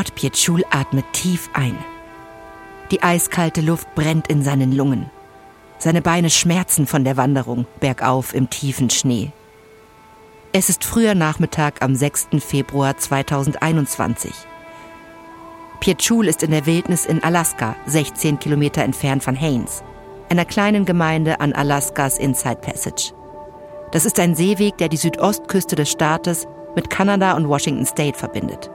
Bart Pietschul atmet tief ein. Die eiskalte Luft brennt in seinen Lungen. Seine Beine schmerzen von der Wanderung bergauf im tiefen Schnee. Es ist früher Nachmittag am 6. Februar 2021. Pietschul ist in der Wildnis in Alaska, 16 Kilometer entfernt von Haines, einer kleinen Gemeinde an Alaskas Inside Passage. Das ist ein Seeweg, der die Südostküste des Staates mit Kanada und Washington State verbindet.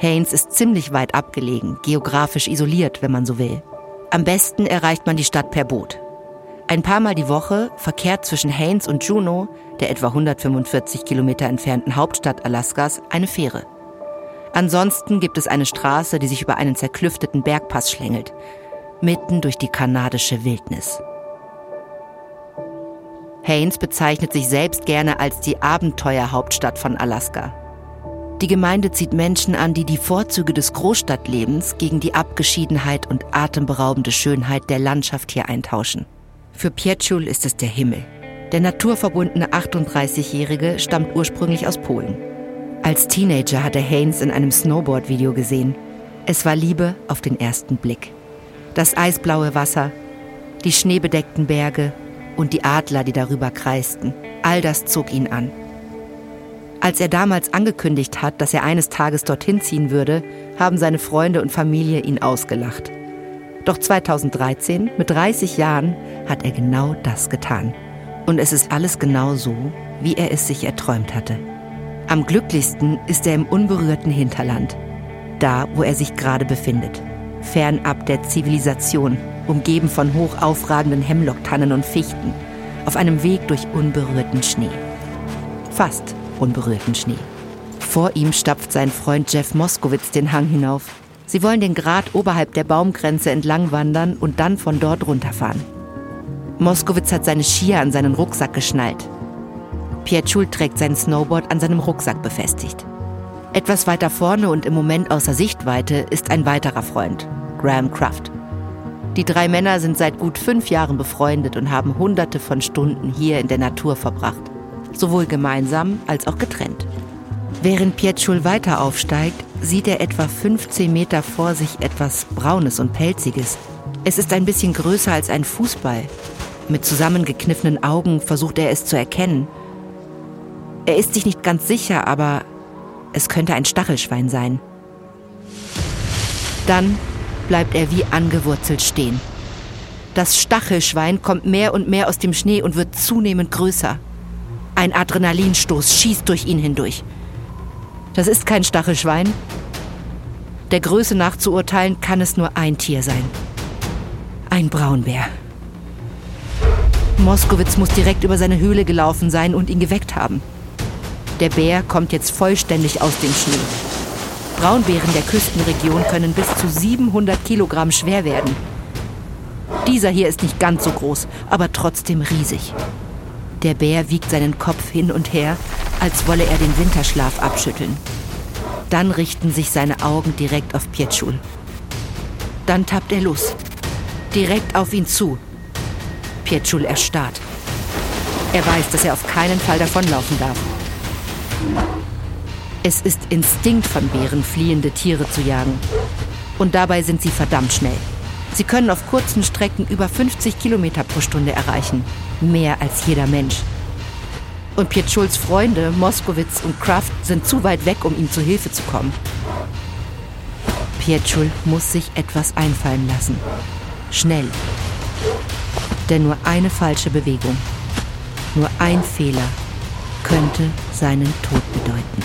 Haines ist ziemlich weit abgelegen, geografisch isoliert, wenn man so will. Am besten erreicht man die Stadt per Boot. Ein paar Mal die Woche verkehrt zwischen Haines und Juneau, der etwa 145 Kilometer entfernten Hauptstadt Alaskas, eine Fähre. Ansonsten gibt es eine Straße, die sich über einen zerklüfteten Bergpass schlängelt, mitten durch die kanadische Wildnis. Haines bezeichnet sich selbst gerne als die Abenteuerhauptstadt von Alaska. Die Gemeinde zieht Menschen an, die die Vorzüge des Großstadtlebens gegen die Abgeschiedenheit und atemberaubende Schönheit der Landschaft hier eintauschen. Für Pietschul ist es der Himmel. Der naturverbundene 38-Jährige stammt ursprünglich aus Polen. Als Teenager hatte Haynes in einem Snowboard-Video gesehen. Es war Liebe auf den ersten Blick. Das eisblaue Wasser, die schneebedeckten Berge und die Adler, die darüber kreisten, all das zog ihn an. Als er damals angekündigt hat, dass er eines Tages dorthin ziehen würde, haben seine Freunde und Familie ihn ausgelacht. Doch 2013, mit 30 Jahren, hat er genau das getan. Und es ist alles genau so, wie er es sich erträumt hatte. Am glücklichsten ist er im unberührten Hinterland, da wo er sich gerade befindet, fernab der Zivilisation, umgeben von hoch aufragenden Hemlocktannen und Fichten, auf einem Weg durch unberührten Schnee. Fast unberührten Schnee. Vor ihm stapft sein Freund Jeff Moskowitz den Hang hinauf. Sie wollen den Grat oberhalb der Baumgrenze entlang wandern und dann von dort runterfahren. Moskowitz hat seine Skier an seinen Rucksack geschnallt. Pierre Schul trägt sein Snowboard an seinem Rucksack befestigt. Etwas weiter vorne und im Moment außer Sichtweite ist ein weiterer Freund, Graham Kraft. Die drei Männer sind seit gut fünf Jahren befreundet und haben hunderte von Stunden hier in der Natur verbracht, sowohl gemeinsam als auch getrennt. Während Pietschul weiter aufsteigt, sieht er etwa 15 Meter vor sich etwas Braunes und Pelziges. Es ist ein bisschen größer als ein Fußball. Mit zusammengekniffenen Augen versucht er es zu erkennen er ist sich nicht ganz sicher, aber es könnte ein Stachelschwein sein. Dann bleibt er wie angewurzelt stehen. Das Stachelschwein kommt mehr und mehr aus dem Schnee und wird zunehmend größer. Ein Adrenalinstoß schießt durch ihn hindurch. Das ist kein Stachelschwein. Der Größe nach zu urteilen kann es nur ein Tier sein. Ein Braunbär. Moskowitz muss direkt über seine Höhle gelaufen sein und ihn geweckt haben. Der Bär kommt jetzt vollständig aus dem Schnee. Braunbären der Küstenregion können bis zu 700 Kilogramm schwer werden. Dieser hier ist nicht ganz so groß, aber trotzdem riesig. Der Bär wiegt seinen Kopf hin und her, als wolle er den Winterschlaf abschütteln. Dann richten sich seine Augen direkt auf Pietschul. Dann tappt er los. Direkt auf ihn zu. Pietschul erstarrt. Er weiß, dass er auf keinen Fall davonlaufen darf. Es ist Instinkt von Bären, fliehende Tiere zu jagen. Und dabei sind sie verdammt schnell. Sie können auf kurzen Strecken über 50 Kilometer pro Stunde erreichen. Mehr als jeder Mensch. Und Pietschuls Freunde, Moskowitz und Kraft, sind zu weit weg, um ihm zu Hilfe zu kommen. Pietschul muss sich etwas einfallen lassen. Schnell. Denn nur eine falsche Bewegung, nur ein Fehler könnte seinen Tod bedeuten.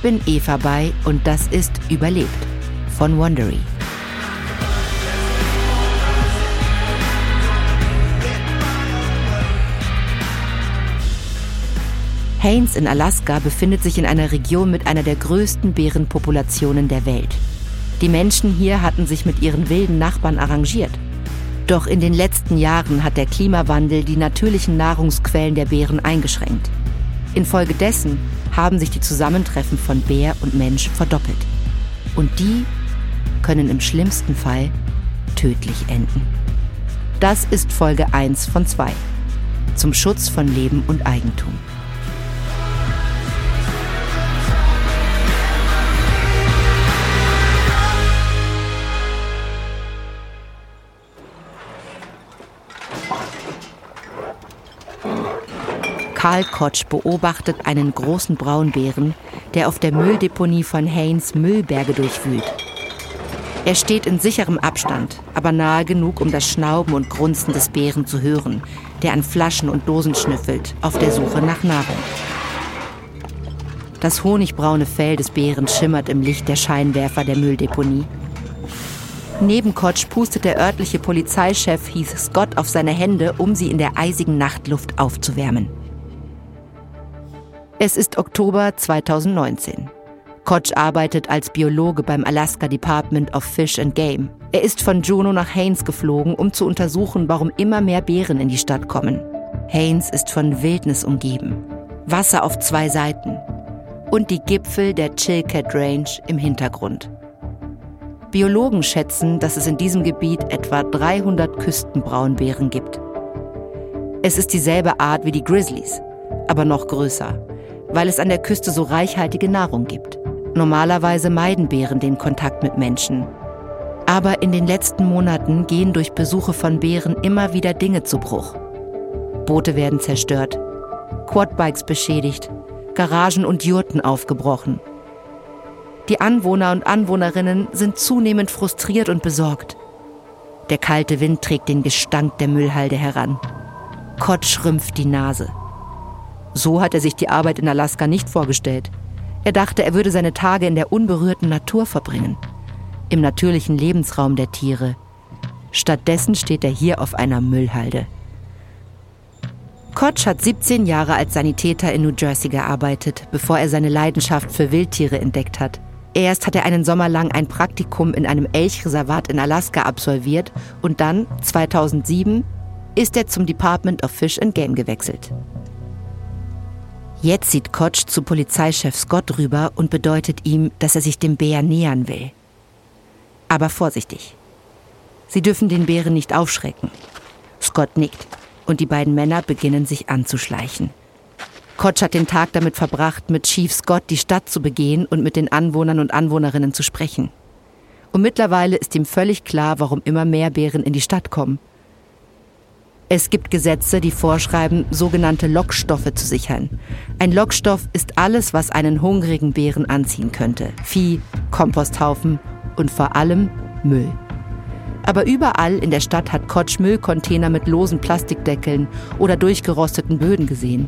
Ich bin Eva bei und das ist Überlebt von Wondery. Haines in Alaska befindet sich in einer Region mit einer der größten Bärenpopulationen der Welt. Die Menschen hier hatten sich mit ihren wilden Nachbarn arrangiert. Doch in den letzten Jahren hat der Klimawandel die natürlichen Nahrungsquellen der Bären eingeschränkt. Infolgedessen haben sich die Zusammentreffen von Bär und Mensch verdoppelt. Und die können im schlimmsten Fall tödlich enden. Das ist Folge 1 von 2. Zum Schutz von Leben und Eigentum. Karl Kotsch beobachtet einen großen Braunbären, der auf der Mülldeponie von Haynes Müllberge durchwühlt. Er steht in sicherem Abstand, aber nahe genug, um das Schnauben und Grunzen des Bären zu hören, der an Flaschen und Dosen schnüffelt, auf der Suche nach Nahrung. Das honigbraune Fell des Bären schimmert im Licht der Scheinwerfer der Mülldeponie. Neben Kotsch pustet der örtliche Polizeichef Heath Scott auf seine Hände, um sie in der eisigen Nachtluft aufzuwärmen. Es ist Oktober 2019. Koch arbeitet als Biologe beim Alaska Department of Fish and Game. Er ist von Juneau nach Haines geflogen, um zu untersuchen, warum immer mehr Bären in die Stadt kommen. Haines ist von Wildnis umgeben. Wasser auf zwei Seiten. Und die Gipfel der Chilkat Range im Hintergrund. Biologen schätzen, dass es in diesem Gebiet etwa 300 Küstenbraunbären gibt. Es ist dieselbe Art wie die Grizzlies, aber noch größer weil es an der Küste so reichhaltige Nahrung gibt. Normalerweise meiden Bären den Kontakt mit Menschen. Aber in den letzten Monaten gehen durch Besuche von Bären immer wieder Dinge zu Bruch. Boote werden zerstört, Quadbikes beschädigt, Garagen und Jurten aufgebrochen. Die Anwohner und Anwohnerinnen sind zunehmend frustriert und besorgt. Der kalte Wind trägt den Gestank der Müllhalde heran. Kott rümpft die Nase. So hat er sich die Arbeit in Alaska nicht vorgestellt. Er dachte, er würde seine Tage in der unberührten Natur verbringen, im natürlichen Lebensraum der Tiere. Stattdessen steht er hier auf einer Müllhalde. Kotsch hat 17 Jahre als Sanitäter in New Jersey gearbeitet, bevor er seine Leidenschaft für Wildtiere entdeckt hat. Erst hat er einen Sommer lang ein Praktikum in einem Elchreservat in Alaska absolviert und dann, 2007, ist er zum Department of Fish and Game gewechselt. Jetzt sieht Kotsch zu Polizeichef Scott rüber und bedeutet ihm, dass er sich dem Bär nähern will. Aber vorsichtig. Sie dürfen den Bären nicht aufschrecken. Scott nickt und die beiden Männer beginnen sich anzuschleichen. Kotsch hat den Tag damit verbracht, mit Chief Scott die Stadt zu begehen und mit den Anwohnern und Anwohnerinnen zu sprechen. Und mittlerweile ist ihm völlig klar, warum immer mehr Bären in die Stadt kommen. Es gibt Gesetze, die vorschreiben, sogenannte Lockstoffe zu sichern. Ein Lockstoff ist alles, was einen hungrigen Bären anziehen könnte. Vieh, Komposthaufen und vor allem Müll. Aber überall in der Stadt hat Kotsch Müllcontainer mit losen Plastikdeckeln oder durchgerosteten Böden gesehen.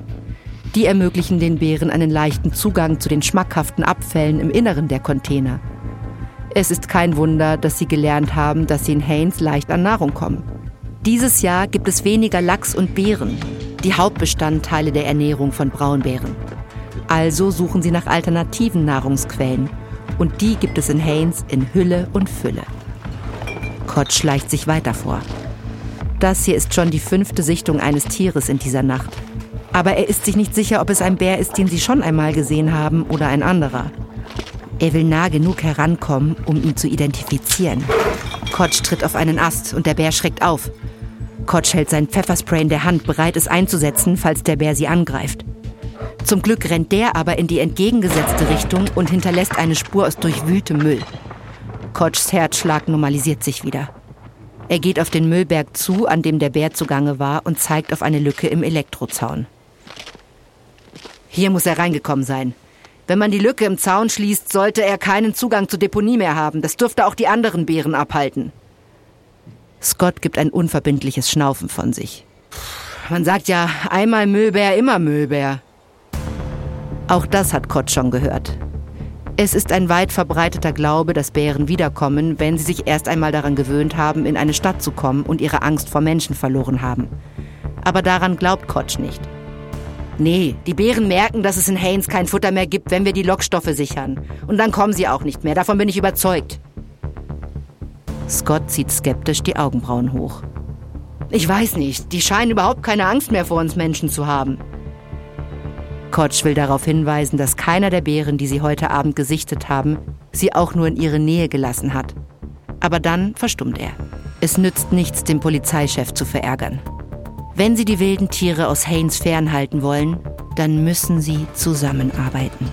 Die ermöglichen den Bären einen leichten Zugang zu den schmackhaften Abfällen im Inneren der Container. Es ist kein Wunder, dass sie gelernt haben, dass sie in Haines leicht an Nahrung kommen. Dieses Jahr gibt es weniger Lachs und Beeren, die Hauptbestandteile der Ernährung von Braunbären. Also suchen sie nach alternativen Nahrungsquellen. Und die gibt es in Haines in Hülle und Fülle. Kott schleicht sich weiter vor. Das hier ist schon die fünfte Sichtung eines Tieres in dieser Nacht. Aber er ist sich nicht sicher, ob es ein Bär ist, den sie schon einmal gesehen haben oder ein anderer. Er will nah genug herankommen, um ihn zu identifizieren. Kotsch tritt auf einen Ast und der Bär schreckt auf. Kotsch hält sein Pfefferspray in der Hand, bereit es einzusetzen, falls der Bär sie angreift. Zum Glück rennt der aber in die entgegengesetzte Richtung und hinterlässt eine Spur aus durchwühltem Müll. Kotschs Herzschlag normalisiert sich wieder. Er geht auf den Müllberg zu, an dem der Bär zugange war, und zeigt auf eine Lücke im Elektrozaun. Hier muss er reingekommen sein. Wenn man die Lücke im Zaun schließt, sollte er keinen Zugang zur Deponie mehr haben. Das dürfte auch die anderen Bären abhalten. Scott gibt ein unverbindliches Schnaufen von sich. Man sagt ja, einmal Müllbär, immer Müllbär. Auch das hat Kott schon gehört. Es ist ein weit verbreiteter Glaube, dass Bären wiederkommen, wenn sie sich erst einmal daran gewöhnt haben, in eine Stadt zu kommen und ihre Angst vor Menschen verloren haben. Aber daran glaubt Kotsch nicht. Nee, die Bären merken, dass es in Haynes kein Futter mehr gibt, wenn wir die Lockstoffe sichern. Und dann kommen sie auch nicht mehr, davon bin ich überzeugt. Scott zieht skeptisch die Augenbrauen hoch. Ich weiß nicht, die scheinen überhaupt keine Angst mehr vor uns Menschen zu haben. Kotsch will darauf hinweisen, dass keiner der Bären, die sie heute Abend gesichtet haben, sie auch nur in ihre Nähe gelassen hat. Aber dann verstummt er. Es nützt nichts, den Polizeichef zu verärgern. Wenn Sie die wilden Tiere aus Haynes fernhalten wollen, dann müssen Sie zusammenarbeiten.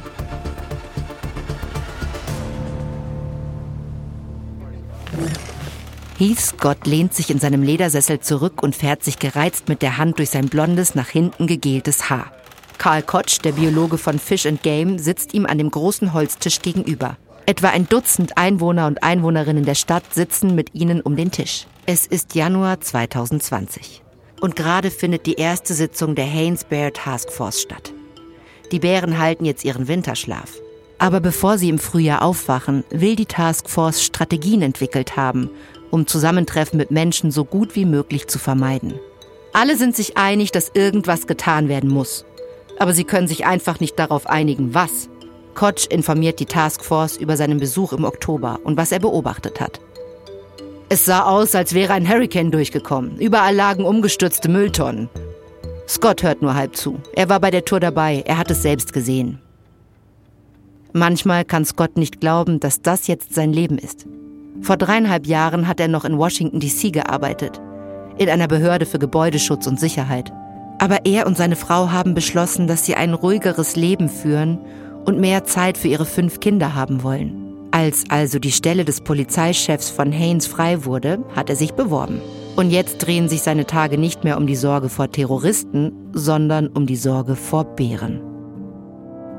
Heath Scott lehnt sich in seinem Ledersessel zurück und fährt sich gereizt mit der Hand durch sein blondes, nach hinten gegeltes Haar. Karl Kotsch, der Biologe von Fish and Game, sitzt ihm an dem großen Holztisch gegenüber. Etwa ein Dutzend Einwohner und Einwohnerinnen der Stadt sitzen mit ihnen um den Tisch. Es ist Januar 2020. Und gerade findet die erste Sitzung der Haynes Bear Task Force statt. Die Bären halten jetzt ihren Winterschlaf. Aber bevor sie im Frühjahr aufwachen, will die Task Force Strategien entwickelt haben, um Zusammentreffen mit Menschen so gut wie möglich zu vermeiden. Alle sind sich einig, dass irgendwas getan werden muss. Aber sie können sich einfach nicht darauf einigen, was. Koch informiert die Taskforce über seinen Besuch im Oktober und was er beobachtet hat. Es sah aus, als wäre ein Hurricane durchgekommen. Überall lagen umgestürzte Mülltonnen. Scott hört nur halb zu. Er war bei der Tour dabei, er hat es selbst gesehen. Manchmal kann Scott nicht glauben, dass das jetzt sein Leben ist. Vor dreieinhalb Jahren hat er noch in Washington, DC gearbeitet, in einer Behörde für Gebäudeschutz und Sicherheit. Aber er und seine Frau haben beschlossen, dass sie ein ruhigeres Leben führen und mehr Zeit für ihre fünf Kinder haben wollen. Als also die Stelle des Polizeichefs von Haynes frei wurde, hat er sich beworben. Und jetzt drehen sich seine Tage nicht mehr um die Sorge vor Terroristen, sondern um die Sorge vor Bären.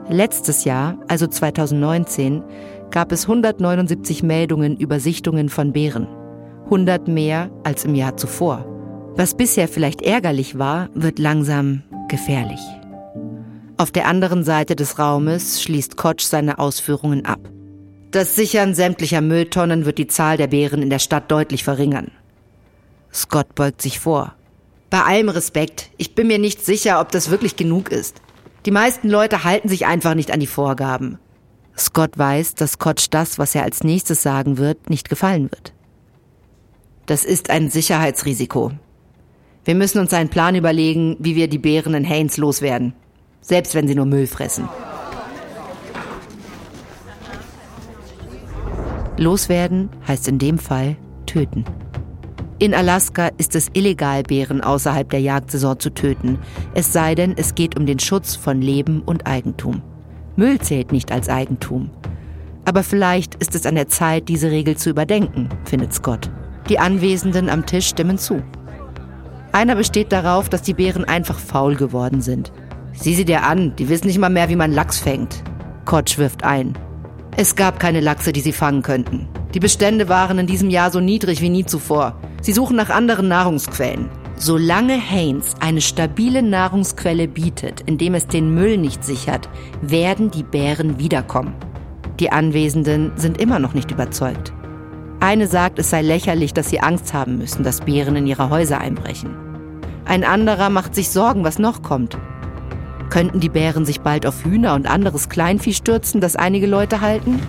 Letztes Jahr, also 2019, gab es 179 Meldungen über Sichtungen von Bären. 100 mehr als im Jahr zuvor. Was bisher vielleicht ärgerlich war, wird langsam gefährlich. Auf der anderen Seite des Raumes schließt Koch seine Ausführungen ab. Das Sichern sämtlicher Mülltonnen wird die Zahl der Bären in der Stadt deutlich verringern. Scott beugt sich vor. Bei allem Respekt, ich bin mir nicht sicher, ob das wirklich genug ist. Die meisten Leute halten sich einfach nicht an die Vorgaben. Scott weiß, dass Koch das, was er als nächstes sagen wird, nicht gefallen wird. Das ist ein Sicherheitsrisiko. Wir müssen uns einen Plan überlegen, wie wir die Bären in Haynes loswerden. Selbst wenn sie nur Müll fressen. Loswerden heißt in dem Fall töten. In Alaska ist es illegal, Bären außerhalb der Jagdsaison zu töten, es sei denn, es geht um den Schutz von Leben und Eigentum. Müll zählt nicht als Eigentum. Aber vielleicht ist es an der Zeit, diese Regel zu überdenken, findet Scott. Die Anwesenden am Tisch stimmen zu. Einer besteht darauf, dass die Bären einfach faul geworden sind. Sieh sie dir an, die wissen nicht mal mehr, wie man Lachs fängt. Kotsch wirft ein. Es gab keine Lachse, die sie fangen könnten. Die Bestände waren in diesem Jahr so niedrig wie nie zuvor. Sie suchen nach anderen Nahrungsquellen. Solange Haynes eine stabile Nahrungsquelle bietet, indem es den Müll nicht sichert, werden die Bären wiederkommen. Die Anwesenden sind immer noch nicht überzeugt. Eine sagt, es sei lächerlich, dass sie Angst haben müssen, dass Bären in ihre Häuser einbrechen. Ein anderer macht sich Sorgen, was noch kommt. Könnten die Bären sich bald auf Hühner und anderes Kleinvieh stürzen, das einige Leute halten?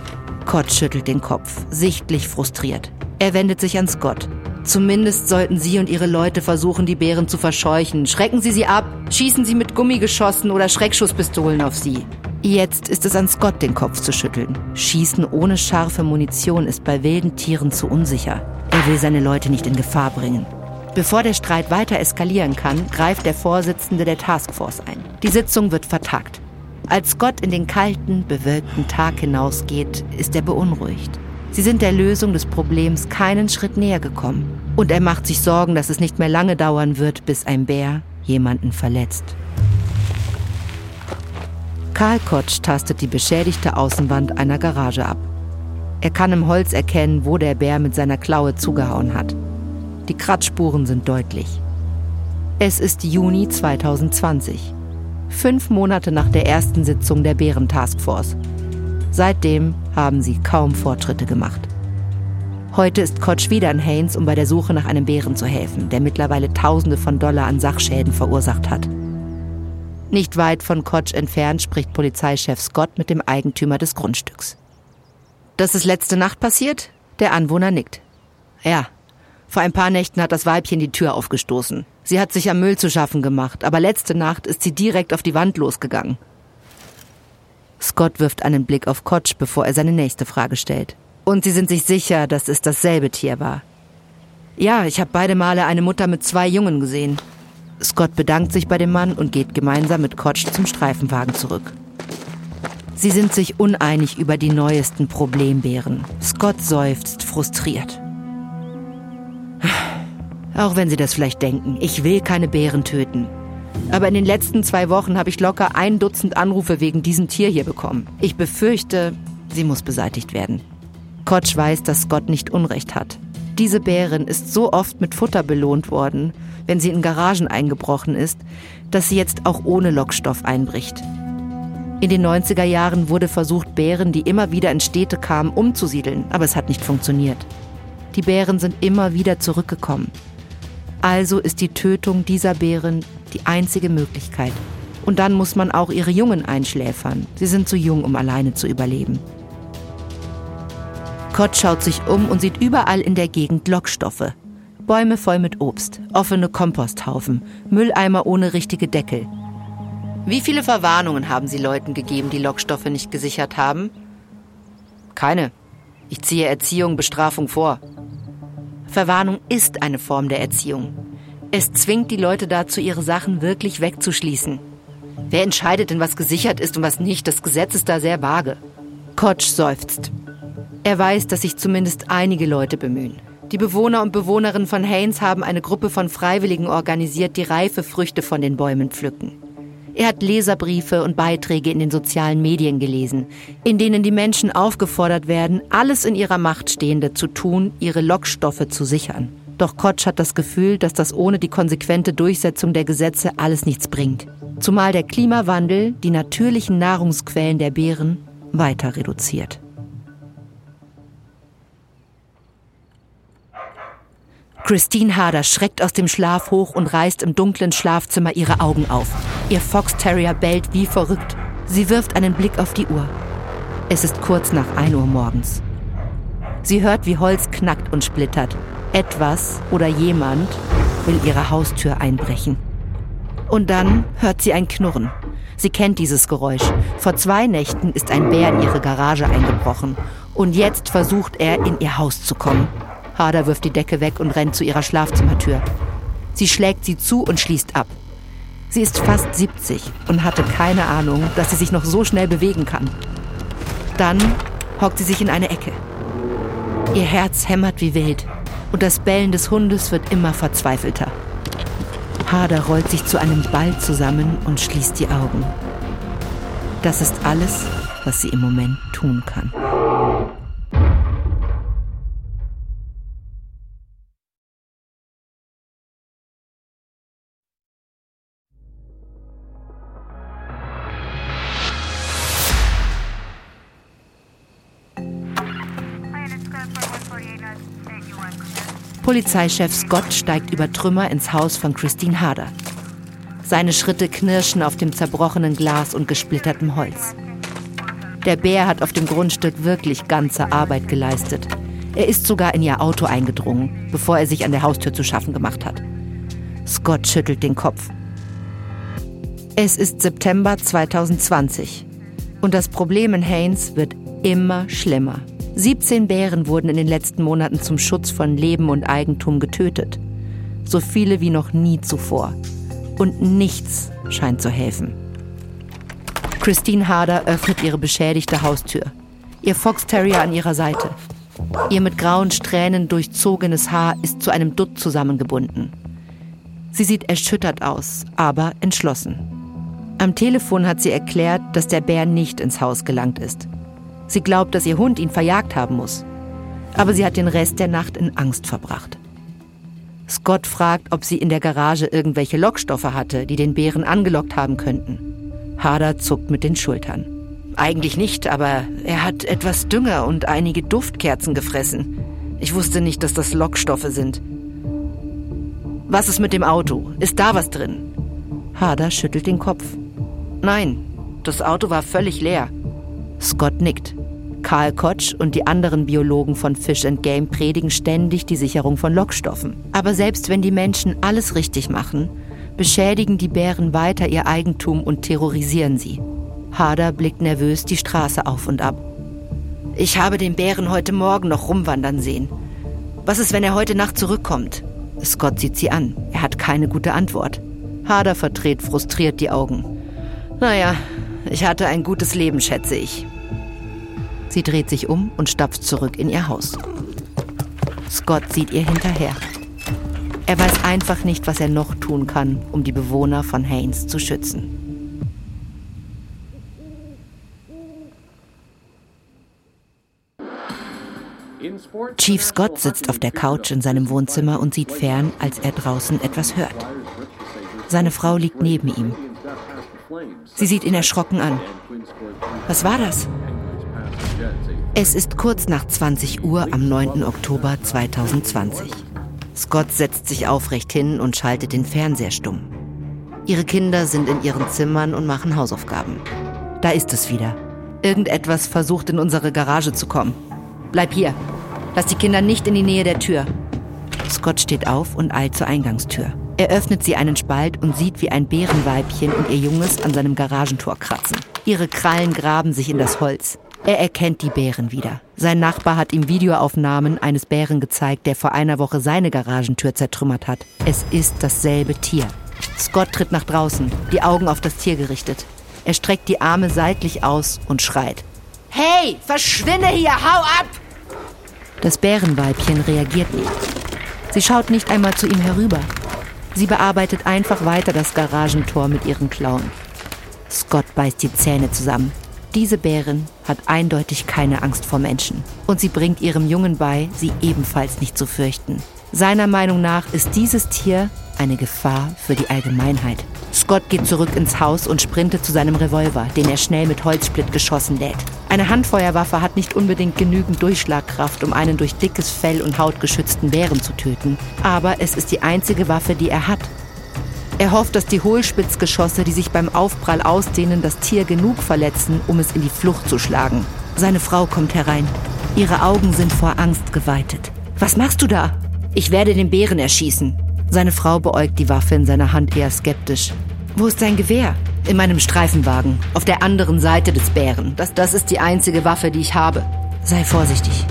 Kott schüttelt den Kopf, sichtlich frustriert. Er wendet sich an Scott. Zumindest sollten Sie und Ihre Leute versuchen, die Bären zu verscheuchen. Schrecken Sie sie ab, schießen Sie mit Gummigeschossen oder Schreckschusspistolen auf sie. Jetzt ist es an Scott, den Kopf zu schütteln. Schießen ohne scharfe Munition ist bei wilden Tieren zu unsicher. Er will seine Leute nicht in Gefahr bringen. Bevor der Streit weiter eskalieren kann, greift der Vorsitzende der Taskforce ein. Die Sitzung wird vertagt. Als Scott in den kalten, bewölkten Tag hinausgeht, ist er beunruhigt. Sie sind der Lösung des Problems keinen Schritt näher gekommen. Und er macht sich Sorgen, dass es nicht mehr lange dauern wird, bis ein Bär jemanden verletzt. Karl Kotsch tastet die beschädigte Außenwand einer Garage ab. Er kann im Holz erkennen, wo der Bär mit seiner Klaue zugehauen hat. Die Kratzspuren sind deutlich. Es ist Juni 2020, fünf Monate nach der ersten Sitzung der Bären-Taskforce. Seitdem haben sie kaum Fortschritte gemacht. Heute ist Kotsch wieder in Haynes, um bei der Suche nach einem Bären zu helfen, der mittlerweile Tausende von Dollar an Sachschäden verursacht hat. Nicht weit von Kotsch entfernt spricht Polizeichef Scott mit dem Eigentümer des Grundstücks. Das ist letzte Nacht passiert? Der Anwohner nickt. Ja. Vor ein paar Nächten hat das Weibchen die Tür aufgestoßen. Sie hat sich am Müll zu schaffen gemacht, aber letzte Nacht ist sie direkt auf die Wand losgegangen. Scott wirft einen Blick auf Kotsch, bevor er seine nächste Frage stellt. Und Sie sind sich sicher, dass es dasselbe Tier war? Ja, ich habe beide Male eine Mutter mit zwei Jungen gesehen. Scott bedankt sich bei dem Mann und geht gemeinsam mit Kotsch zum Streifenwagen zurück. Sie sind sich uneinig über die neuesten Problembären. Scott seufzt frustriert. Auch wenn Sie das vielleicht denken, ich will keine Bären töten. Aber in den letzten zwei Wochen habe ich locker ein Dutzend Anrufe wegen diesem Tier hier bekommen. Ich befürchte, sie muss beseitigt werden. Kotsch weiß, dass Scott nicht Unrecht hat. Diese Bärin ist so oft mit Futter belohnt worden, wenn sie in Garagen eingebrochen ist, dass sie jetzt auch ohne Lockstoff einbricht. In den 90er Jahren wurde versucht, Bären, die immer wieder in Städte kamen, umzusiedeln, aber es hat nicht funktioniert. Die Bären sind immer wieder zurückgekommen. Also ist die Tötung dieser Bären die einzige Möglichkeit. Und dann muss man auch ihre Jungen einschläfern. Sie sind zu jung, um alleine zu überleben. Kott schaut sich um und sieht überall in der Gegend Lockstoffe. Bäume voll mit Obst, offene Komposthaufen, Mülleimer ohne richtige Deckel, wie viele Verwarnungen haben Sie Leuten gegeben, die Lockstoffe nicht gesichert haben? Keine. Ich ziehe Erziehung, Bestrafung vor. Verwarnung ist eine Form der Erziehung. Es zwingt die Leute dazu, ihre Sachen wirklich wegzuschließen. Wer entscheidet denn, was gesichert ist und was nicht? Das Gesetz ist da sehr vage. Kotsch seufzt. Er weiß, dass sich zumindest einige Leute bemühen. Die Bewohner und Bewohnerinnen von Haynes haben eine Gruppe von Freiwilligen organisiert, die reife Früchte von den Bäumen pflücken. Er hat Leserbriefe und Beiträge in den sozialen Medien gelesen, in denen die Menschen aufgefordert werden, alles in ihrer Macht Stehende zu tun, ihre Lockstoffe zu sichern. Doch Kotsch hat das Gefühl, dass das ohne die konsequente Durchsetzung der Gesetze alles nichts bringt. Zumal der Klimawandel die natürlichen Nahrungsquellen der Bären weiter reduziert. Christine Harder schreckt aus dem Schlaf hoch und reißt im dunklen Schlafzimmer ihre Augen auf. Ihr Fox Terrier bellt wie verrückt. Sie wirft einen Blick auf die Uhr. Es ist kurz nach 1 Uhr morgens. Sie hört, wie Holz knackt und splittert. Etwas oder jemand will ihre Haustür einbrechen. Und dann hört sie ein Knurren. Sie kennt dieses Geräusch. Vor zwei Nächten ist ein Bär in ihre Garage eingebrochen. Und jetzt versucht er, in ihr Haus zu kommen. Harder wirft die Decke weg und rennt zu ihrer Schlafzimmertür. Sie schlägt sie zu und schließt ab. Sie ist fast 70 und hatte keine Ahnung, dass sie sich noch so schnell bewegen kann. Dann hockt sie sich in eine Ecke. Ihr Herz hämmert wie wild und das Bellen des Hundes wird immer verzweifelter. Harder rollt sich zu einem Ball zusammen und schließt die Augen. Das ist alles, was sie im Moment tun kann. Polizeichef Scott steigt über Trümmer ins Haus von Christine Harder. Seine Schritte knirschen auf dem zerbrochenen Glas und gesplittertem Holz. Der Bär hat auf dem Grundstück wirklich ganze Arbeit geleistet. Er ist sogar in ihr Auto eingedrungen, bevor er sich an der Haustür zu schaffen gemacht hat. Scott schüttelt den Kopf. Es ist September 2020 und das Problem in Haynes wird immer schlimmer. 17 Bären wurden in den letzten Monaten zum Schutz von Leben und Eigentum getötet. So viele wie noch nie zuvor. Und nichts scheint zu helfen. Christine Harder öffnet ihre beschädigte Haustür. Ihr Fox Terrier an ihrer Seite. Ihr mit grauen Strähnen durchzogenes Haar ist zu einem Dutt zusammengebunden. Sie sieht erschüttert aus, aber entschlossen. Am Telefon hat sie erklärt, dass der Bär nicht ins Haus gelangt ist. Sie glaubt, dass ihr Hund ihn verjagt haben muss. Aber sie hat den Rest der Nacht in Angst verbracht. Scott fragt, ob sie in der Garage irgendwelche Lockstoffe hatte, die den Bären angelockt haben könnten. Harder zuckt mit den Schultern. Eigentlich nicht, aber er hat etwas Dünger und einige Duftkerzen gefressen. Ich wusste nicht, dass das Lockstoffe sind. Was ist mit dem Auto? Ist da was drin? Harder schüttelt den Kopf. Nein, das Auto war völlig leer. Scott nickt. Karl Kotsch und die anderen Biologen von Fish and Game predigen ständig die Sicherung von Lockstoffen. Aber selbst wenn die Menschen alles richtig machen, beschädigen die Bären weiter ihr Eigentum und terrorisieren sie. Harder blickt nervös die Straße auf und ab. Ich habe den Bären heute Morgen noch rumwandern sehen. Was ist, wenn er heute Nacht zurückkommt? Scott sieht sie an. Er hat keine gute Antwort. Hader verdreht frustriert die Augen. Naja, ich hatte ein gutes Leben, schätze ich. Sie dreht sich um und stapft zurück in ihr Haus. Scott sieht ihr hinterher. Er weiß einfach nicht, was er noch tun kann, um die Bewohner von Haynes zu schützen. Chief Scott sitzt auf der Couch in seinem Wohnzimmer und sieht fern, als er draußen etwas hört. Seine Frau liegt neben ihm. Sie sieht ihn erschrocken an. Was war das? Es ist kurz nach 20 Uhr am 9. Oktober 2020. Scott setzt sich aufrecht hin und schaltet den Fernseher stumm. Ihre Kinder sind in ihren Zimmern und machen Hausaufgaben. Da ist es wieder. Irgendetwas versucht in unsere Garage zu kommen. Bleib hier. Lass die Kinder nicht in die Nähe der Tür. Scott steht auf und eilt zur Eingangstür. Er öffnet sie einen Spalt und sieht, wie ein Bärenweibchen und ihr Junges an seinem Garagentor kratzen. Ihre Krallen graben sich in das Holz. Er erkennt die Bären wieder. Sein Nachbar hat ihm Videoaufnahmen eines Bären gezeigt, der vor einer Woche seine Garagentür zertrümmert hat. Es ist dasselbe Tier. Scott tritt nach draußen, die Augen auf das Tier gerichtet. Er streckt die Arme seitlich aus und schreit. Hey, verschwinde hier, hau ab! Das Bärenweibchen reagiert nicht. Sie schaut nicht einmal zu ihm herüber. Sie bearbeitet einfach weiter das Garagentor mit ihren Klauen. Scott beißt die Zähne zusammen. Diese Bärin hat eindeutig keine Angst vor Menschen. Und sie bringt ihrem Jungen bei, sie ebenfalls nicht zu fürchten. Seiner Meinung nach ist dieses Tier eine Gefahr für die Allgemeinheit. Scott geht zurück ins Haus und sprintet zu seinem Revolver, den er schnell mit Holzsplit geschossen lädt. Eine Handfeuerwaffe hat nicht unbedingt genügend Durchschlagkraft, um einen durch dickes Fell und Haut geschützten Bären zu töten. Aber es ist die einzige Waffe, die er hat. Er hofft, dass die Hohlspitzgeschosse, die sich beim Aufprall ausdehnen, das Tier genug verletzen, um es in die Flucht zu schlagen. Seine Frau kommt herein. Ihre Augen sind vor Angst geweitet. Was machst du da? Ich werde den Bären erschießen. Seine Frau beäugt die Waffe in seiner Hand eher skeptisch. Wo ist dein Gewehr? In meinem Streifenwagen, auf der anderen Seite des Bären. Das, das ist die einzige Waffe, die ich habe. Sei vorsichtig.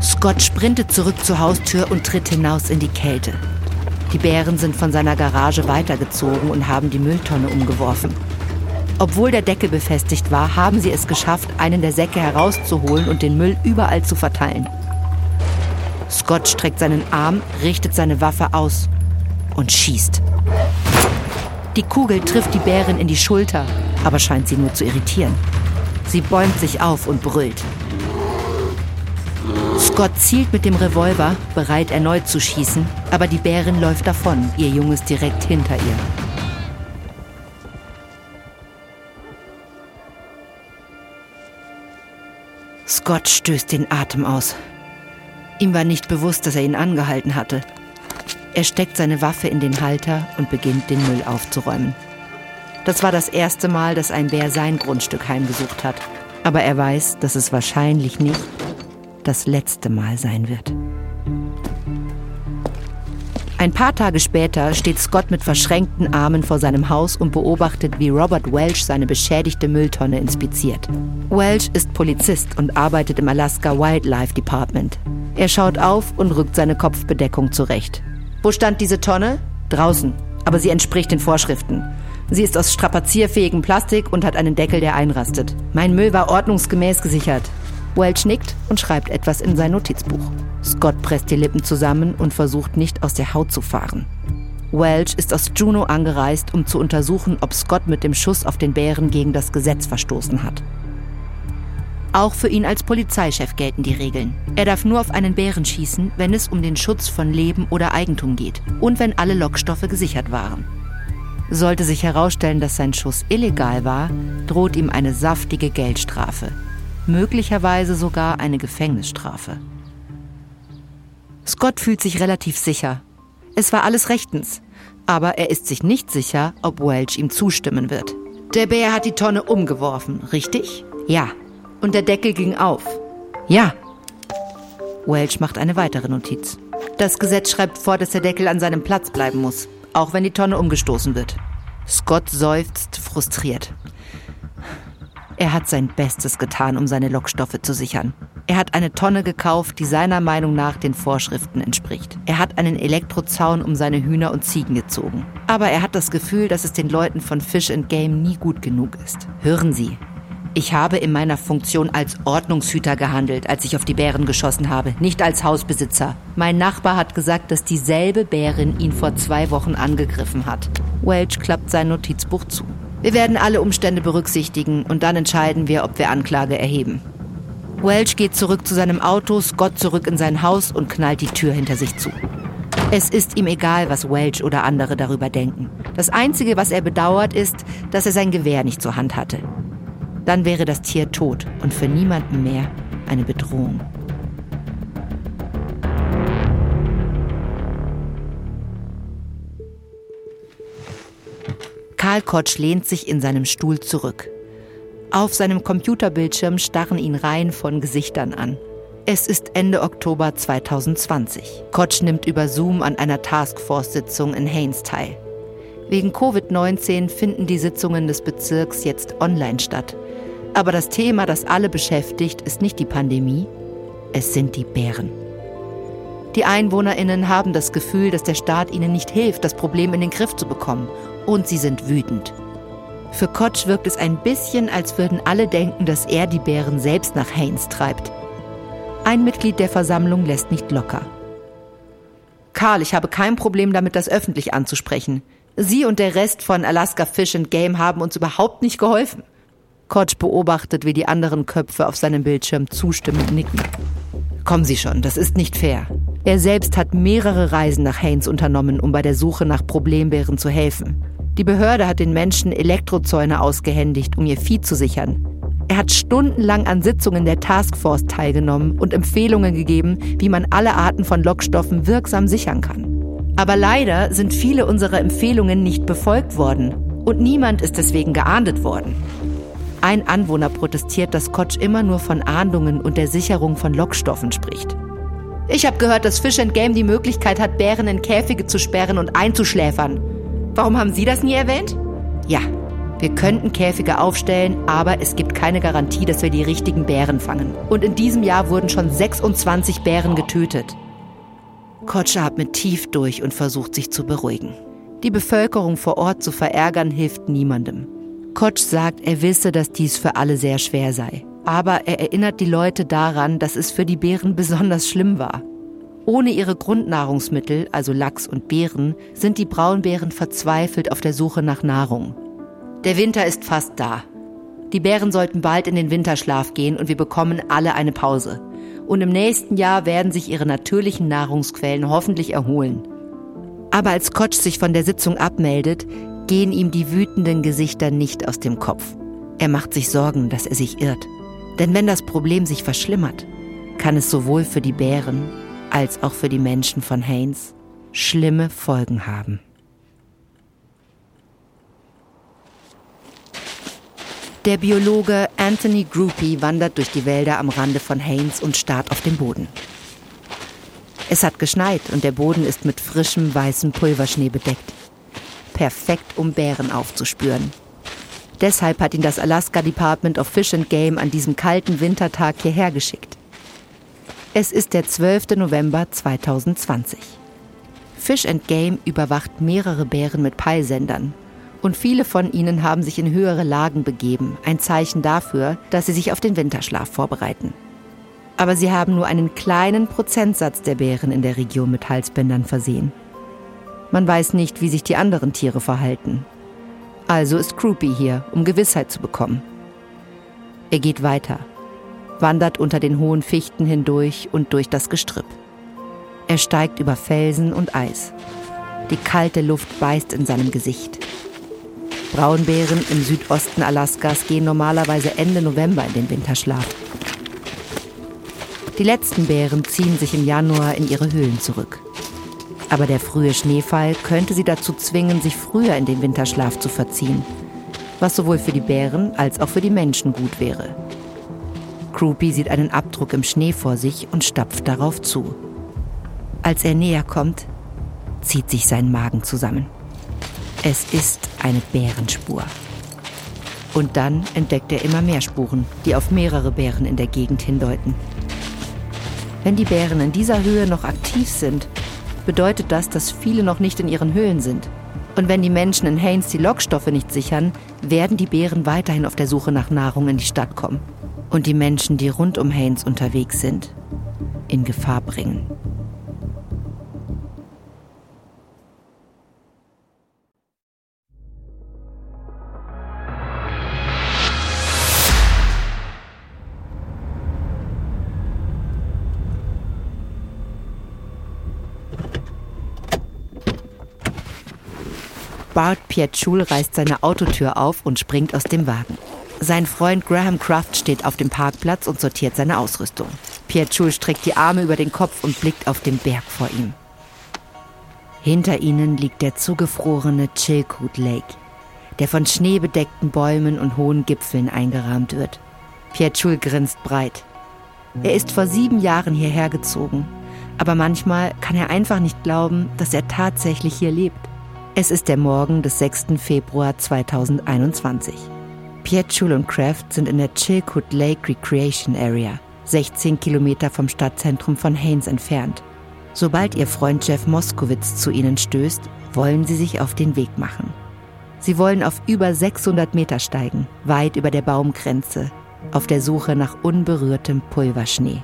Scott sprintet zurück zur Haustür und tritt hinaus in die Kälte. Die Bären sind von seiner Garage weitergezogen und haben die Mülltonne umgeworfen. Obwohl der Deckel befestigt war, haben sie es geschafft, einen der Säcke herauszuholen und den Müll überall zu verteilen. Scott streckt seinen Arm, richtet seine Waffe aus und schießt. Die Kugel trifft die Bärin in die Schulter, aber scheint sie nur zu irritieren. Sie bäumt sich auf und brüllt. Scott zielt mit dem Revolver, bereit erneut zu schießen, aber die Bärin läuft davon, ihr Junges direkt hinter ihr. Scott stößt den Atem aus. Ihm war nicht bewusst, dass er ihn angehalten hatte. Er steckt seine Waffe in den Halter und beginnt den Müll aufzuräumen. Das war das erste Mal, dass ein Bär sein Grundstück heimgesucht hat. Aber er weiß, dass es wahrscheinlich nicht das letzte Mal sein wird. Ein paar Tage später steht Scott mit verschränkten Armen vor seinem Haus und beobachtet, wie Robert Welch seine beschädigte Mülltonne inspiziert. Welch ist Polizist und arbeitet im Alaska Wildlife Department. Er schaut auf und rückt seine Kopfbedeckung zurecht. Wo stand diese Tonne? Draußen, aber sie entspricht den Vorschriften. Sie ist aus strapazierfähigem Plastik und hat einen Deckel, der einrastet. Mein Müll war ordnungsgemäß gesichert. Welch nickt und schreibt etwas in sein Notizbuch. Scott presst die Lippen zusammen und versucht nicht aus der Haut zu fahren. Welch ist aus Juneau angereist, um zu untersuchen, ob Scott mit dem Schuss auf den Bären gegen das Gesetz verstoßen hat. Auch für ihn als Polizeichef gelten die Regeln. Er darf nur auf einen Bären schießen, wenn es um den Schutz von Leben oder Eigentum geht und wenn alle Lockstoffe gesichert waren. Sollte sich herausstellen, dass sein Schuss illegal war, droht ihm eine saftige Geldstrafe, möglicherweise sogar eine Gefängnisstrafe. Scott fühlt sich relativ sicher. Es war alles rechtens, aber er ist sich nicht sicher, ob Welch ihm zustimmen wird. Der Bär hat die Tonne umgeworfen, richtig? Ja. Und der Deckel ging auf. Ja. Welch macht eine weitere Notiz. Das Gesetz schreibt vor, dass der Deckel an seinem Platz bleiben muss, auch wenn die Tonne umgestoßen wird. Scott seufzt frustriert. Er hat sein Bestes getan, um seine Lockstoffe zu sichern. Er hat eine Tonne gekauft, die seiner Meinung nach den Vorschriften entspricht. Er hat einen Elektrozaun um seine Hühner und Ziegen gezogen. Aber er hat das Gefühl, dass es den Leuten von Fish and Game nie gut genug ist. Hören Sie, ich habe in meiner Funktion als Ordnungshüter gehandelt, als ich auf die Bären geschossen habe, nicht als Hausbesitzer. Mein Nachbar hat gesagt, dass dieselbe Bärin ihn vor zwei Wochen angegriffen hat. Welch klappt sein Notizbuch zu. Wir werden alle Umstände berücksichtigen und dann entscheiden wir, ob wir Anklage erheben. Welch geht zurück zu seinem Auto, Scott zurück in sein Haus und knallt die Tür hinter sich zu. Es ist ihm egal, was Welch oder andere darüber denken. Das Einzige, was er bedauert, ist, dass er sein Gewehr nicht zur Hand hatte. Dann wäre das Tier tot und für niemanden mehr eine Bedrohung. Karl Kotsch lehnt sich in seinem Stuhl zurück. Auf seinem Computerbildschirm starren ihn Reihen von Gesichtern an. Es ist Ende Oktober 2020. Kotsch nimmt über Zoom an einer Taskforce-Sitzung in Haines teil. Wegen Covid-19 finden die Sitzungen des Bezirks jetzt online statt. Aber das Thema, das alle beschäftigt, ist nicht die Pandemie, es sind die Bären. Die Einwohnerinnen haben das Gefühl, dass der Staat ihnen nicht hilft, das Problem in den Griff zu bekommen. Und sie sind wütend. Für Kotsch wirkt es ein bisschen, als würden alle denken, dass er die Bären selbst nach Haynes treibt. Ein Mitglied der Versammlung lässt nicht locker. Karl, ich habe kein Problem damit, das öffentlich anzusprechen. Sie und der Rest von Alaska Fish and Game haben uns überhaupt nicht geholfen. Kotsch beobachtet, wie die anderen Köpfe auf seinem Bildschirm zustimmend nicken. Kommen Sie schon, das ist nicht fair. Er selbst hat mehrere Reisen nach Haynes unternommen, um bei der Suche nach Problembären zu helfen. Die Behörde hat den Menschen Elektrozäune ausgehändigt, um ihr Vieh zu sichern. Er hat stundenlang an Sitzungen der Taskforce teilgenommen und Empfehlungen gegeben, wie man alle Arten von Lockstoffen wirksam sichern kann. Aber leider sind viele unserer Empfehlungen nicht befolgt worden und niemand ist deswegen geahndet worden. Ein Anwohner protestiert, dass Kotsch immer nur von Ahndungen und der Sicherung von Lockstoffen spricht. Ich habe gehört, dass Fish and Game die Möglichkeit hat, Bären in Käfige zu sperren und einzuschläfern. Warum haben Sie das nie erwähnt? Ja, wir könnten Käfige aufstellen, aber es gibt keine Garantie, dass wir die richtigen Bären fangen. Und in diesem Jahr wurden schon 26 Bären getötet. Kotsch atmet tief durch und versucht sich zu beruhigen. Die Bevölkerung vor Ort zu verärgern hilft niemandem. Kotsch sagt, er wisse, dass dies für alle sehr schwer sei. Aber er erinnert die Leute daran, dass es für die Bären besonders schlimm war. Ohne ihre Grundnahrungsmittel, also Lachs und Beeren, sind die Braunbären verzweifelt auf der Suche nach Nahrung. Der Winter ist fast da. Die Bären sollten bald in den Winterschlaf gehen und wir bekommen alle eine Pause. Und im nächsten Jahr werden sich ihre natürlichen Nahrungsquellen hoffentlich erholen. Aber als Kotsch sich von der Sitzung abmeldet, gehen ihm die wütenden Gesichter nicht aus dem Kopf. Er macht sich Sorgen, dass er sich irrt. Denn wenn das Problem sich verschlimmert, kann es sowohl für die Bären als auch für die Menschen von Haynes schlimme Folgen haben. Der Biologe Anthony Groupie wandert durch die Wälder am Rande von Haynes und starrt auf den Boden. Es hat geschneit und der Boden ist mit frischem weißem Pulverschnee bedeckt perfekt, um Bären aufzuspüren. Deshalb hat ihn das Alaska Department of Fish and Game an diesem kalten Wintertag hierher geschickt. Es ist der 12. November 2020. Fish and Game überwacht mehrere Bären mit Peilsendern. Und viele von ihnen haben sich in höhere Lagen begeben, ein Zeichen dafür, dass sie sich auf den Winterschlaf vorbereiten. Aber sie haben nur einen kleinen Prozentsatz der Bären in der Region mit Halsbändern versehen. Man weiß nicht, wie sich die anderen Tiere verhalten. Also ist Croupy hier, um Gewissheit zu bekommen. Er geht weiter, wandert unter den hohen Fichten hindurch und durch das Gestrüpp. Er steigt über Felsen und Eis. Die kalte Luft beißt in seinem Gesicht. Braunbären im Südosten Alaskas gehen normalerweise Ende November in den Winterschlaf. Die letzten Bären ziehen sich im Januar in ihre Höhlen zurück. Aber der frühe Schneefall könnte sie dazu zwingen, sich früher in den Winterschlaf zu verziehen, was sowohl für die Bären als auch für die Menschen gut wäre. Croupy sieht einen Abdruck im Schnee vor sich und stapft darauf zu. Als er näher kommt, zieht sich sein Magen zusammen. Es ist eine Bärenspur. Und dann entdeckt er immer mehr Spuren, die auf mehrere Bären in der Gegend hindeuten. Wenn die Bären in dieser Höhe noch aktiv sind, bedeutet das, dass viele noch nicht in ihren Höhlen sind. Und wenn die Menschen in Haines die Lockstoffe nicht sichern, werden die Bären weiterhin auf der Suche nach Nahrung in die Stadt kommen. Und die Menschen, die rund um Haines unterwegs sind, in Gefahr bringen. Bart Pietschul reißt seine Autotür auf und springt aus dem Wagen. Sein Freund Graham Kraft steht auf dem Parkplatz und sortiert seine Ausrüstung. Pietschul streckt die Arme über den Kopf und blickt auf den Berg vor ihm. Hinter ihnen liegt der zugefrorene Chilkoot Lake, der von schneebedeckten Bäumen und hohen Gipfeln eingerahmt wird. Pietschul grinst breit. Er ist vor sieben Jahren hierher gezogen, aber manchmal kann er einfach nicht glauben, dass er tatsächlich hier lebt. Es ist der Morgen des 6. Februar 2021. Pietschul und Kraft sind in der Chilkoot Lake Recreation Area, 16 Kilometer vom Stadtzentrum von Haines entfernt. Sobald ihr Freund Jeff Moskowitz zu ihnen stößt, wollen sie sich auf den Weg machen. Sie wollen auf über 600 Meter steigen, weit über der Baumgrenze, auf der Suche nach unberührtem Pulverschnee.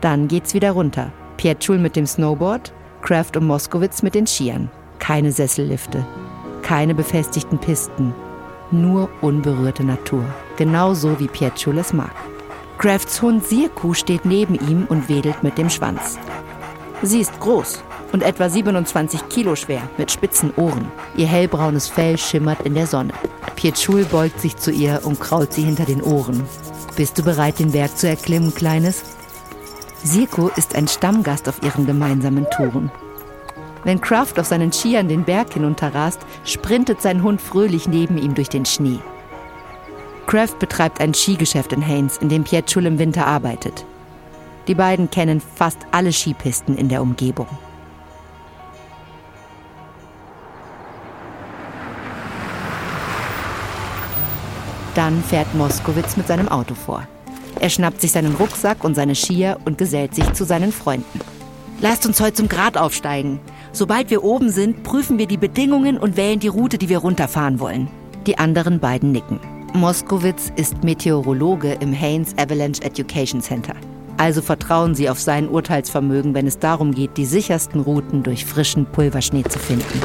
Dann geht's wieder runter. Pietschul mit dem Snowboard, Kraft und Moskowitz mit den Skiern. Keine Sessellifte, keine befestigten Pisten, nur unberührte Natur. Genauso wie Pietschul es mag. Crafts Hund Sirku steht neben ihm und wedelt mit dem Schwanz. Sie ist groß und etwa 27 Kilo schwer mit spitzen Ohren. Ihr hellbraunes Fell schimmert in der Sonne. Pietschul beugt sich zu ihr und kraut sie hinter den Ohren. Bist du bereit, den Berg zu erklimmen, Kleines? Sirko ist ein Stammgast auf ihren gemeinsamen Touren. Wenn Kraft auf seinen Skiern den Berg hinunterrast, sprintet sein Hund fröhlich neben ihm durch den Schnee. Kraft betreibt ein Skigeschäft in Haines, in dem Pietschul im Winter arbeitet. Die beiden kennen fast alle Skipisten in der Umgebung. Dann fährt Moskowitz mit seinem Auto vor. Er schnappt sich seinen Rucksack und seine Skier und gesellt sich zu seinen Freunden. Lasst uns heute zum Grat aufsteigen. Sobald wir oben sind, prüfen wir die Bedingungen und wählen die Route, die wir runterfahren wollen. Die anderen beiden nicken. Moskowitz ist Meteorologe im Haines Avalanche Education Center. Also vertrauen Sie auf sein Urteilsvermögen, wenn es darum geht, die sichersten Routen durch frischen Pulverschnee zu finden.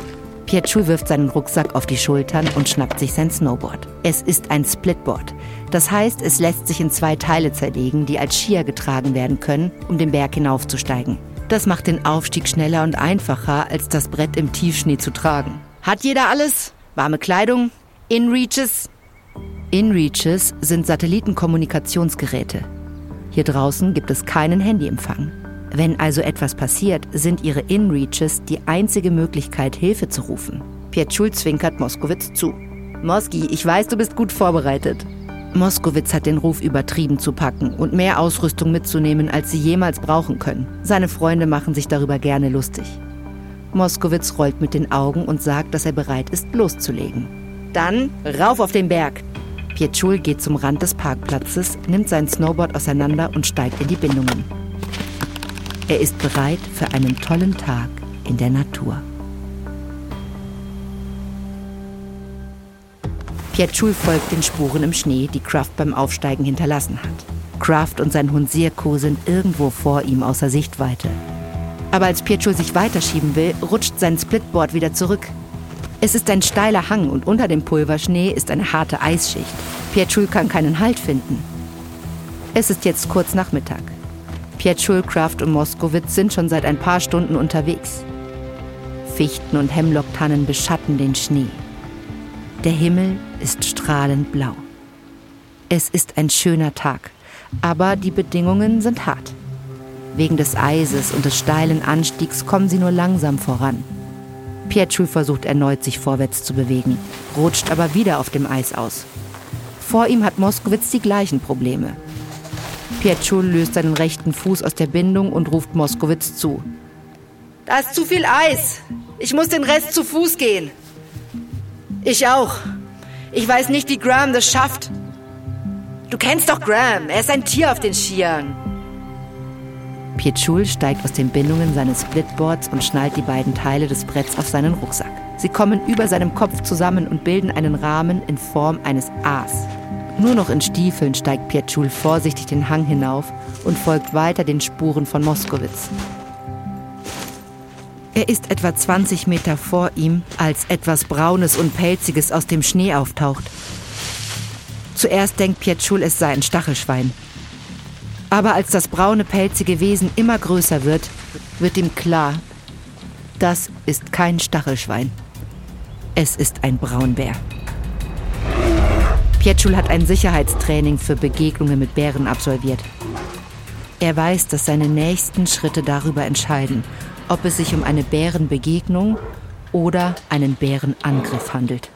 Pietschul wirft seinen Rucksack auf die Schultern und schnappt sich sein Snowboard. Es ist ein Splitboard. Das heißt, es lässt sich in zwei Teile zerlegen, die als Skier getragen werden können, um den Berg hinaufzusteigen. Das macht den Aufstieg schneller und einfacher, als das Brett im Tiefschnee zu tragen. Hat jeder alles? Warme Kleidung? InReaches? InReaches sind Satellitenkommunikationsgeräte. Hier draußen gibt es keinen Handyempfang. Wenn also etwas passiert, sind ihre InReaches die einzige Möglichkeit, Hilfe zu rufen. Pietschul zwinkert Moskowitz zu. Moski, ich weiß, du bist gut vorbereitet. Moskowitz hat den Ruf übertrieben zu packen und mehr Ausrüstung mitzunehmen, als sie jemals brauchen können. Seine Freunde machen sich darüber gerne lustig. Moskowitz rollt mit den Augen und sagt, dass er bereit ist, loszulegen. Dann rauf auf den Berg. Pietschul geht zum Rand des Parkplatzes, nimmt sein Snowboard auseinander und steigt in die Bindungen. Er ist bereit für einen tollen Tag in der Natur. Pietschul folgt den Spuren im Schnee, die Kraft beim Aufsteigen hinterlassen hat. Kraft und sein Hund Sirko sind irgendwo vor ihm außer Sichtweite. Aber als Pietschul sich weiterschieben will, rutscht sein Splitboard wieder zurück. Es ist ein steiler Hang und unter dem Pulverschnee ist eine harte Eisschicht. Pietschul kann keinen Halt finden. Es ist jetzt kurz nach Mittag. Pietschul, Kraft und Moskowitz sind schon seit ein paar Stunden unterwegs. Fichten und Hemlocktannen beschatten den Schnee. Der Himmel ist strahlend blau. Es ist ein schöner Tag, aber die Bedingungen sind hart. Wegen des Eises und des steilen Anstiegs kommen sie nur langsam voran. Pietschul versucht erneut, sich vorwärts zu bewegen, rutscht aber wieder auf dem Eis aus. Vor ihm hat Moskowitz die gleichen Probleme. Pietschul löst seinen rechten Fuß aus der Bindung und ruft Moskowitz zu. Da ist zu viel Eis. Ich muss den Rest zu Fuß gehen. Ich auch. Ich weiß nicht, wie Graham das schafft. Du kennst doch Graham. Er ist ein Tier auf den Skiern. Pietschul steigt aus den Bindungen seines Splitboards und schnallt die beiden Teile des Bretts auf seinen Rucksack. Sie kommen über seinem Kopf zusammen und bilden einen Rahmen in Form eines A's. Nur noch in Stiefeln steigt Pietschul vorsichtig den Hang hinauf und folgt weiter den Spuren von Moskowitz. Er ist etwa 20 Meter vor ihm, als etwas Braunes und Pelziges aus dem Schnee auftaucht. Zuerst denkt Pietschul, es sei ein Stachelschwein. Aber als das braune, pelzige Wesen immer größer wird, wird ihm klar, das ist kein Stachelschwein. Es ist ein Braunbär. Pietschul hat ein Sicherheitstraining für Begegnungen mit Bären absolviert. Er weiß, dass seine nächsten Schritte darüber entscheiden, ob es sich um eine Bärenbegegnung oder einen Bärenangriff handelt.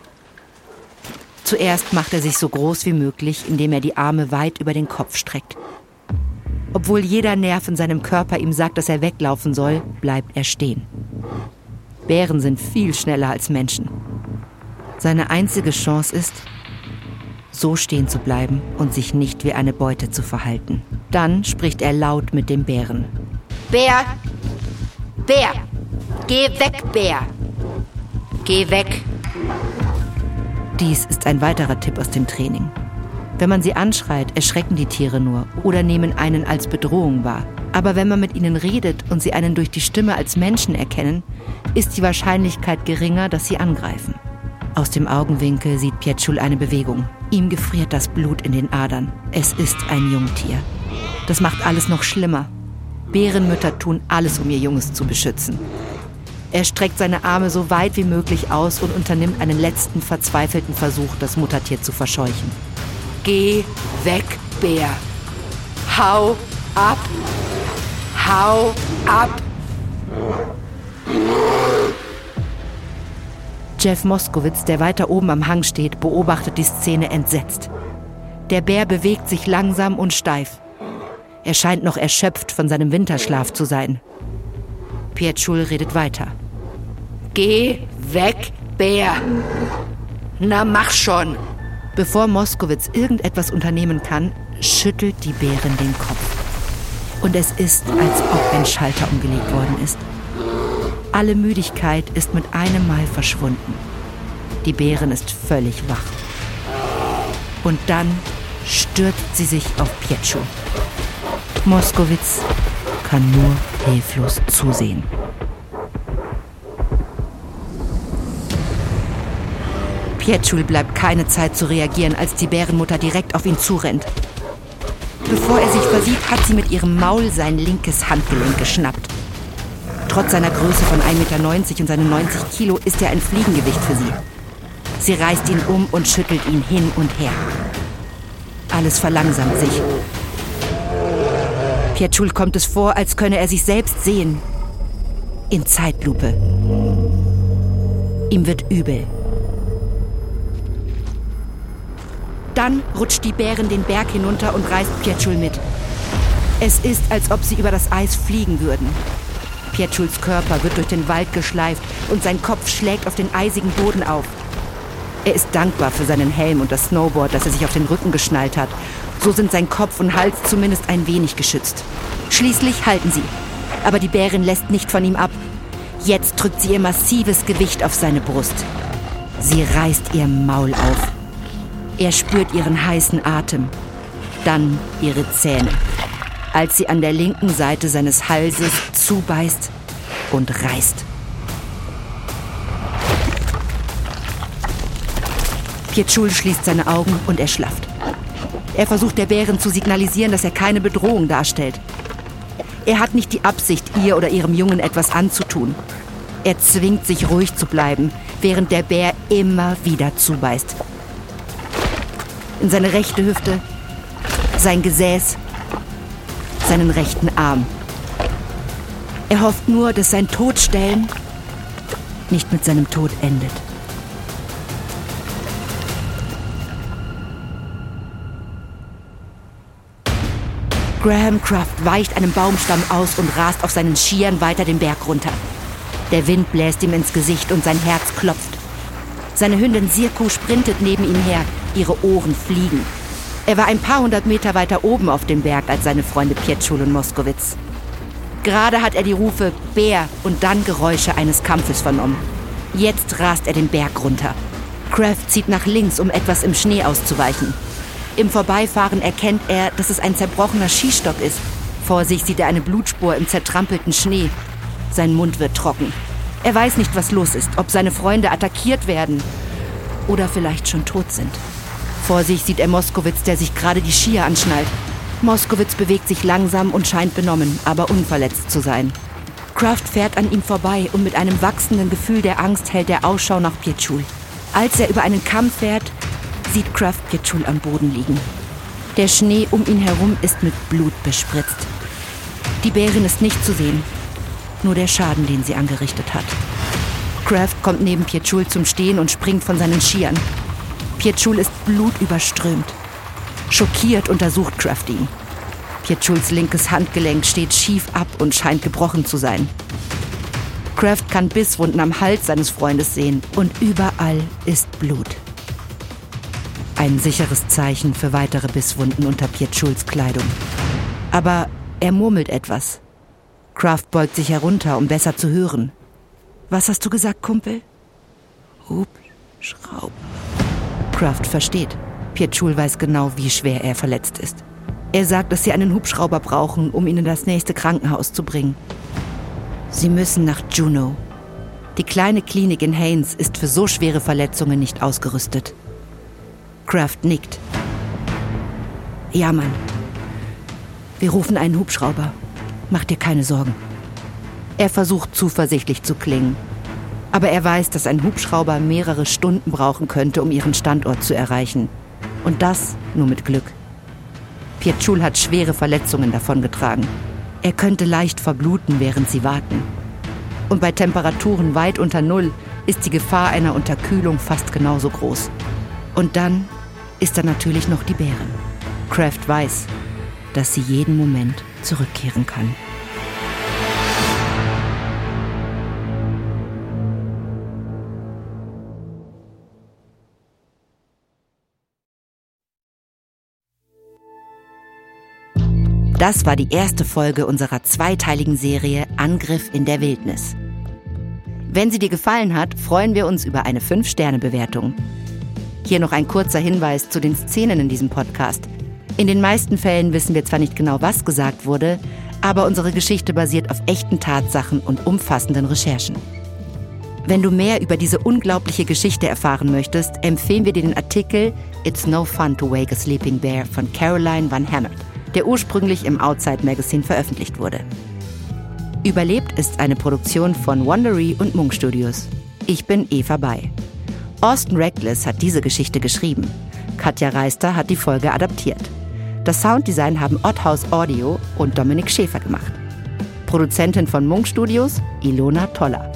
Zuerst macht er sich so groß wie möglich, indem er die Arme weit über den Kopf streckt. Obwohl jeder Nerv in seinem Körper ihm sagt, dass er weglaufen soll, bleibt er stehen. Bären sind viel schneller als Menschen. Seine einzige Chance ist, so stehen zu bleiben und sich nicht wie eine Beute zu verhalten. Dann spricht er laut mit dem Bären. Bär! Bär! Geh weg, Bär! Geh weg! Dies ist ein weiterer Tipp aus dem Training. Wenn man sie anschreit, erschrecken die Tiere nur oder nehmen einen als Bedrohung wahr. Aber wenn man mit ihnen redet und sie einen durch die Stimme als Menschen erkennen, ist die Wahrscheinlichkeit geringer, dass sie angreifen. Aus dem Augenwinkel sieht Pietschul eine Bewegung. Ihm gefriert das Blut in den Adern. Es ist ein Jungtier. Das macht alles noch schlimmer. Bärenmütter tun alles, um ihr Junges zu beschützen. Er streckt seine Arme so weit wie möglich aus und unternimmt einen letzten verzweifelten Versuch, das Muttertier zu verscheuchen. Geh weg, Bär. Hau ab. Hau ab. Jeff Moskowitz, der weiter oben am Hang steht, beobachtet die Szene entsetzt. Der Bär bewegt sich langsam und steif. Er scheint noch erschöpft von seinem Winterschlaf zu sein. Pietschul redet weiter. Geh weg, Bär. Na, mach schon. Bevor Moskowitz irgendetwas unternehmen kann, schüttelt die Bärin den Kopf. Und es ist, als ob ein Schalter umgelegt worden ist. Alle Müdigkeit ist mit einem Mal verschwunden. Die Bärin ist völlig wach. Und dann stürzt sie sich auf Pietschul. Moskowitz kann nur hilflos zusehen. Pietschul bleibt keine Zeit zu reagieren, als die Bärenmutter direkt auf ihn zurennt. Bevor er sich versieht, hat sie mit ihrem Maul sein linkes Handgelenk geschnappt. Trotz seiner Größe von 1,90 Meter und seinen 90 Kilo ist er ein Fliegengewicht für sie. Sie reißt ihn um und schüttelt ihn hin und her. Alles verlangsamt sich. Pietschul kommt es vor, als könne er sich selbst sehen. In Zeitlupe. Ihm wird übel. Dann rutscht die Bärin den Berg hinunter und reißt Pietschul mit. Es ist, als ob sie über das Eis fliegen würden. Pietschuls Körper wird durch den Wald geschleift und sein Kopf schlägt auf den eisigen Boden auf. Er ist dankbar für seinen Helm und das Snowboard, das er sich auf den Rücken geschnallt hat. So sind sein Kopf und Hals zumindest ein wenig geschützt. Schließlich halten sie. Aber die Bärin lässt nicht von ihm ab. Jetzt drückt sie ihr massives Gewicht auf seine Brust. Sie reißt ihr Maul auf. Er spürt ihren heißen Atem, dann ihre Zähne als sie an der linken Seite seines Halses zubeißt und reißt. Pietschul schließt seine Augen und erschlafft. Er versucht der Bärin zu signalisieren, dass er keine Bedrohung darstellt. Er hat nicht die Absicht, ihr oder ihrem Jungen etwas anzutun. Er zwingt sich ruhig zu bleiben, während der Bär immer wieder zubeißt. In seine rechte Hüfte, sein Gesäß seinen rechten Arm. Er hofft nur, dass sein Todstellen nicht mit seinem Tod endet. Graham Craft weicht einem Baumstamm aus und rast auf seinen Skiern weiter den Berg runter. Der Wind bläst ihm ins Gesicht und sein Herz klopft. Seine Hündin Sirku sprintet neben ihm her, ihre Ohren fliegen. Er war ein paar hundert Meter weiter oben auf dem Berg als seine Freunde Pietschul und Moskowitz. Gerade hat er die Rufe Bär und dann Geräusche eines Kampfes vernommen. Jetzt rast er den Berg runter. Kraft zieht nach links, um etwas im Schnee auszuweichen. Im Vorbeifahren erkennt er, dass es ein zerbrochener Skistock ist. Vor sich sieht er eine Blutspur im zertrampelten Schnee. Sein Mund wird trocken. Er weiß nicht, was los ist, ob seine Freunde attackiert werden oder vielleicht schon tot sind. Vor sich sieht er Moskowitz, der sich gerade die Skier anschnallt. Moskowitz bewegt sich langsam und scheint benommen, aber unverletzt zu sein. Kraft fährt an ihm vorbei und mit einem wachsenden Gefühl der Angst hält er Ausschau nach Pietschul. Als er über einen Kamm fährt, sieht Kraft Pietschul am Boden liegen. Der Schnee um ihn herum ist mit Blut bespritzt. Die Bärin ist nicht zu sehen, nur der Schaden, den sie angerichtet hat. Kraft kommt neben Pietschul zum Stehen und springt von seinen Skiern. Pietschul ist blutüberströmt. Schockiert untersucht Kraft ihn. Pietschuls linkes Handgelenk steht schief ab und scheint gebrochen zu sein. Kraft kann Bisswunden am Hals seines Freundes sehen und überall ist Blut. Ein sicheres Zeichen für weitere Bisswunden unter Pietschuls Kleidung. Aber er murmelt etwas. Kraft beugt sich herunter, um besser zu hören. Was hast du gesagt, Kumpel? Hubschrauber. Kraft versteht. Pietschul weiß genau, wie schwer er verletzt ist. Er sagt, dass sie einen Hubschrauber brauchen, um ihn in das nächste Krankenhaus zu bringen. Sie müssen nach Juneau. Die kleine Klinik in Haynes ist für so schwere Verletzungen nicht ausgerüstet. Kraft nickt. Ja, Mann. Wir rufen einen Hubschrauber. Mach dir keine Sorgen. Er versucht zuversichtlich zu klingen. Aber er weiß, dass ein Hubschrauber mehrere Stunden brauchen könnte, um ihren Standort zu erreichen. Und das nur mit Glück. Pietschul hat schwere Verletzungen davongetragen. Er könnte leicht verbluten, während sie warten. Und bei Temperaturen weit unter Null ist die Gefahr einer Unterkühlung fast genauso groß. Und dann ist da natürlich noch die Bären. Kraft weiß, dass sie jeden Moment zurückkehren kann. Das war die erste Folge unserer zweiteiligen Serie Angriff in der Wildnis. Wenn sie dir gefallen hat, freuen wir uns über eine 5-Sterne-Bewertung. Hier noch ein kurzer Hinweis zu den Szenen in diesem Podcast. In den meisten Fällen wissen wir zwar nicht genau, was gesagt wurde, aber unsere Geschichte basiert auf echten Tatsachen und umfassenden Recherchen. Wenn du mehr über diese unglaubliche Geschichte erfahren möchtest, empfehlen wir dir den Artikel It's No Fun to Wake a Sleeping Bear von Caroline Van Hammert der ursprünglich im Outside Magazine veröffentlicht wurde. Überlebt ist eine Produktion von Wondery und Munk Studios. Ich bin Eva Bay. Austin Reckless hat diese Geschichte geschrieben. Katja Reister hat die Folge adaptiert. Das Sounddesign haben Otthaus Audio und Dominik Schäfer gemacht. Produzentin von Munk Studios Ilona Toller.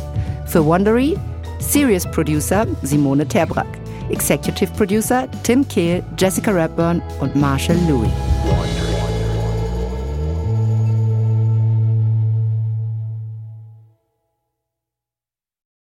Für Wondery Serious Producer Simone Terbrack. Executive Producer Tim Kehl, Jessica Rapburn und Marshall Louis.